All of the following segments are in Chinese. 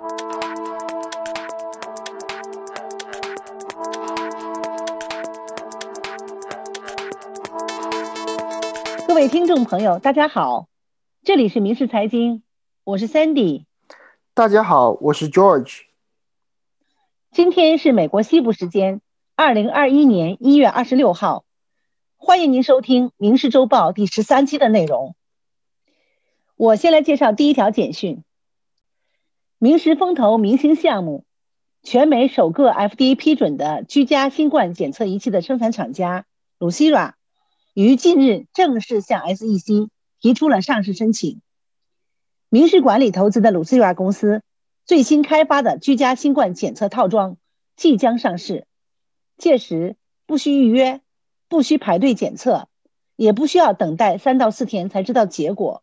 各位听众朋友，大家好，这里是民事财经，我是 Sandy。大家好，我是 George。今天是美国西部时间二零二一年一月二十六号，欢迎您收听《民事周报》第十三期的内容。我先来介绍第一条简讯：明石风投明星项目，全美首个 FDA 批准的居家新冠检测仪器的生产厂家 Lucira，于近日正式向 SEC 提出了上市申请。明石管理投资的 Lucira 公司最新开发的居家新冠检测套装即将上市，届时不需预约，不需排队检测，也不需要等待三到四天才知道结果。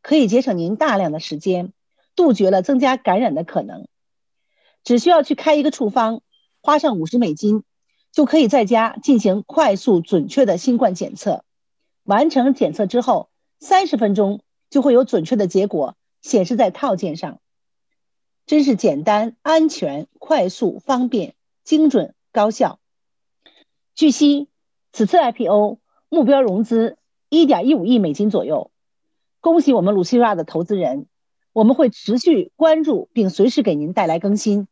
可以节省您大量的时间，杜绝了增加感染的可能。只需要去开一个处方，花上五十美金，就可以在家进行快速准确的新冠检测。完成检测之后，三十分钟就会有准确的结果显示在套件上。真是简单、安全、快速、方便、精准、高效。据悉，此次 IPO 目标融资一点一五亿美金左右。恭喜我们 Lucira 的投资人，我们会持续关注并随时给您带来更新。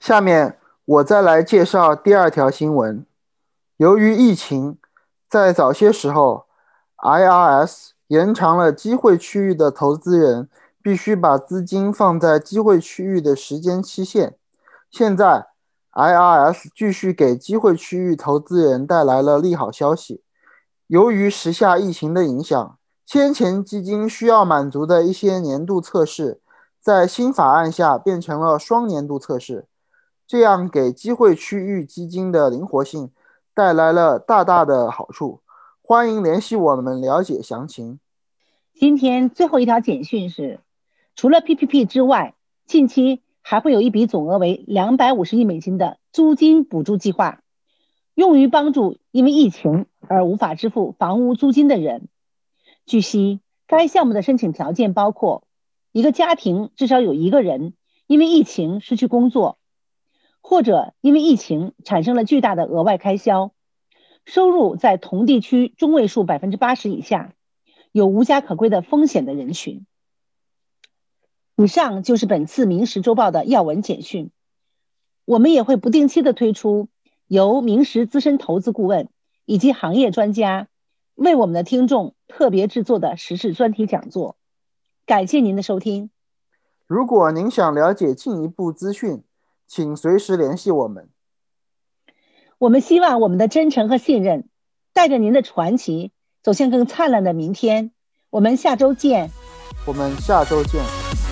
下面我再来介绍第二条新闻。由于疫情，在早些时候，IRS 延长了机会区域的投资人必须把资金放在机会区域的时间期限。现在，IRS 继续给机会区域投资人带来了利好消息。由于时下疫情的影响。先前基金需要满足的一些年度测试，在新法案下变成了双年度测试，这样给机会区域基金的灵活性带来了大大的好处。欢迎联系我们了解详情。今天最后一条简讯是，除了 PPP 之外，近期还会有一笔总额为两百五十亿美金的租金补助计划，用于帮助因为疫情而无法支付房屋租金的人。据悉，该项目的申请条件包括：一个家庭至少有一个人因为疫情失去工作，或者因为疫情产生了巨大的额外开销，收入在同地区中位数百分之八十以下，有无家可归的风险的人群。以上就是本次《明石周报》的要闻简讯。我们也会不定期的推出由明石资深投资顾问以及行业专家。为我们的听众特别制作的时事专题讲座，感谢您的收听。如果您想了解进一步资讯，请随时联系我们。我们希望我们的真诚和信任，带着您的传奇走向更灿烂的明天。我们下周见。我们下周见。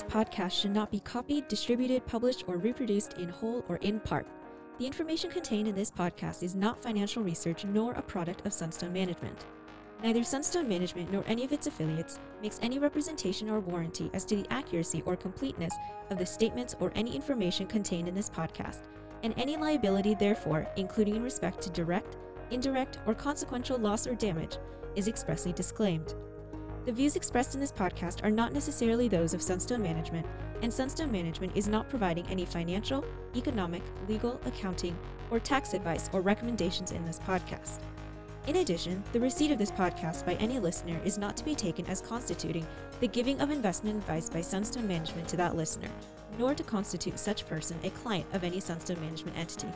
This podcast should not be copied, distributed, published, or reproduced in whole or in part. The information contained in this podcast is not financial research nor a product of Sunstone Management. Neither Sunstone Management nor any of its affiliates makes any representation or warranty as to the accuracy or completeness of the statements or any information contained in this podcast, and any liability, therefore, including in respect to direct, indirect, or consequential loss or damage, is expressly disclaimed. The views expressed in this podcast are not necessarily those of Sunstone Management, and Sunstone Management is not providing any financial, economic, legal, accounting, or tax advice or recommendations in this podcast. In addition, the receipt of this podcast by any listener is not to be taken as constituting the giving of investment advice by Sunstone Management to that listener, nor to constitute such person a client of any Sunstone Management entity.